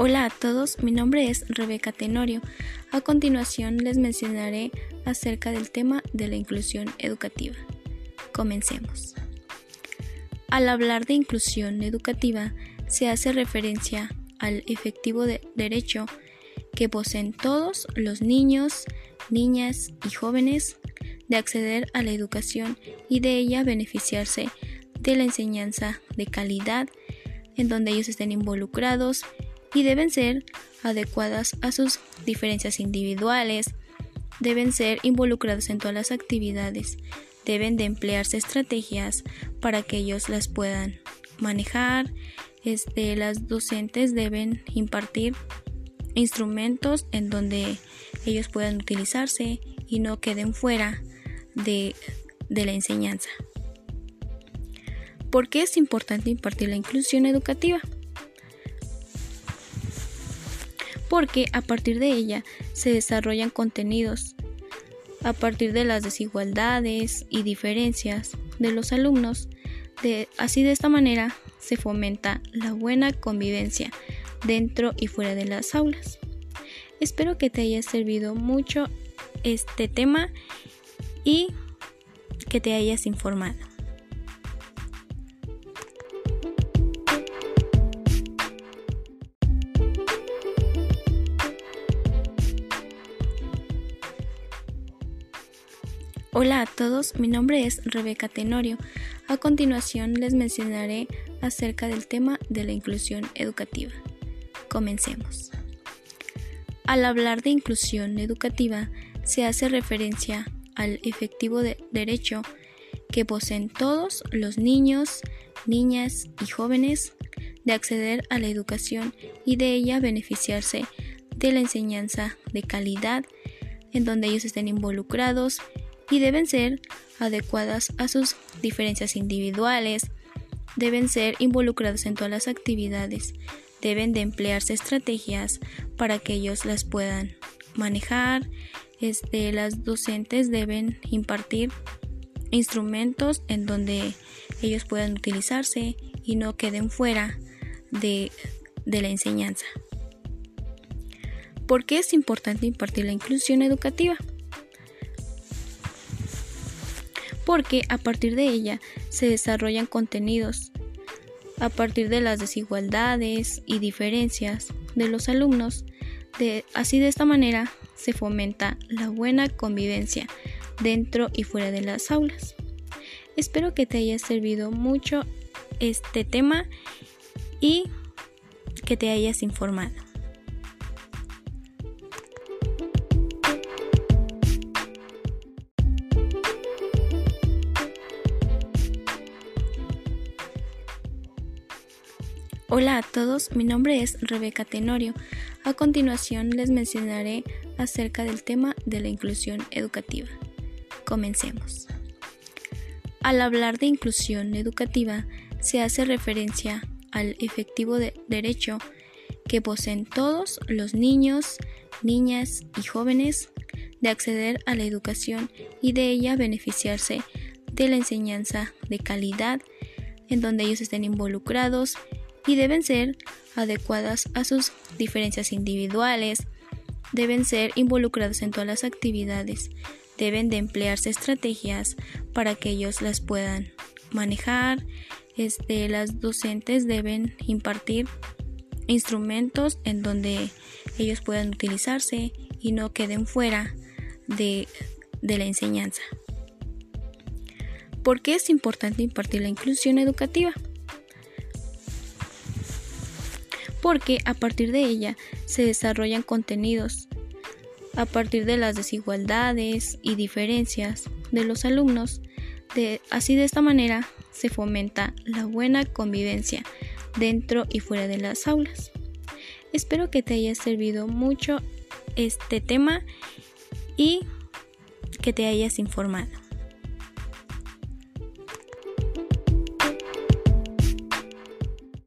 Hola a todos, mi nombre es Rebeca Tenorio. A continuación les mencionaré acerca del tema de la inclusión educativa. Comencemos. Al hablar de inclusión educativa se hace referencia al efectivo de derecho que poseen todos los niños, niñas y jóvenes de acceder a la educación y de ella beneficiarse de la enseñanza de calidad en donde ellos estén involucrados y deben ser adecuadas a sus diferencias individuales, deben ser involucrados en todas las actividades, deben de emplearse estrategias para que ellos las puedan manejar, este, las docentes deben impartir instrumentos en donde ellos puedan utilizarse y no queden fuera de, de la enseñanza. ¿Por qué es importante impartir la inclusión educativa? Porque a partir de ella se desarrollan contenidos a partir de las desigualdades y diferencias de los alumnos. Así de esta manera se fomenta la buena convivencia dentro y fuera de las aulas. Espero que te haya servido mucho este tema y que te hayas informado. Hola a todos, mi nombre es Rebeca Tenorio. A continuación les mencionaré acerca del tema de la inclusión educativa. Comencemos. Al hablar de inclusión educativa se hace referencia al efectivo de derecho que poseen todos los niños, niñas y jóvenes de acceder a la educación y de ella beneficiarse de la enseñanza de calidad en donde ellos estén involucrados y deben ser adecuadas a sus diferencias individuales, deben ser involucrados en todas las actividades, deben de emplearse estrategias para que ellos las puedan manejar, este, las docentes deben impartir instrumentos en donde ellos puedan utilizarse y no queden fuera de, de la enseñanza. ¿Por qué es importante impartir la inclusión educativa? Porque a partir de ella se desarrollan contenidos a partir de las desigualdades y diferencias de los alumnos. Así de esta manera se fomenta la buena convivencia dentro y fuera de las aulas. Espero que te haya servido mucho este tema y que te hayas informado. Hola a todos, mi nombre es Rebeca Tenorio. A continuación les mencionaré acerca del tema de la inclusión educativa. Comencemos. Al hablar de inclusión educativa se hace referencia al efectivo de derecho que poseen todos los niños, niñas y jóvenes de acceder a la educación y de ella beneficiarse de la enseñanza de calidad en donde ellos estén involucrados y deben ser adecuadas a sus diferencias individuales, deben ser involucrados en todas las actividades, deben de emplearse estrategias para que ellos las puedan manejar, este, las docentes deben impartir instrumentos en donde ellos puedan utilizarse y no queden fuera de, de la enseñanza. ¿Por qué es importante impartir la inclusión educativa? Porque a partir de ella se desarrollan contenidos a partir de las desigualdades y diferencias de los alumnos. Así de esta manera se fomenta la buena convivencia dentro y fuera de las aulas. Espero que te haya servido mucho este tema y que te hayas informado.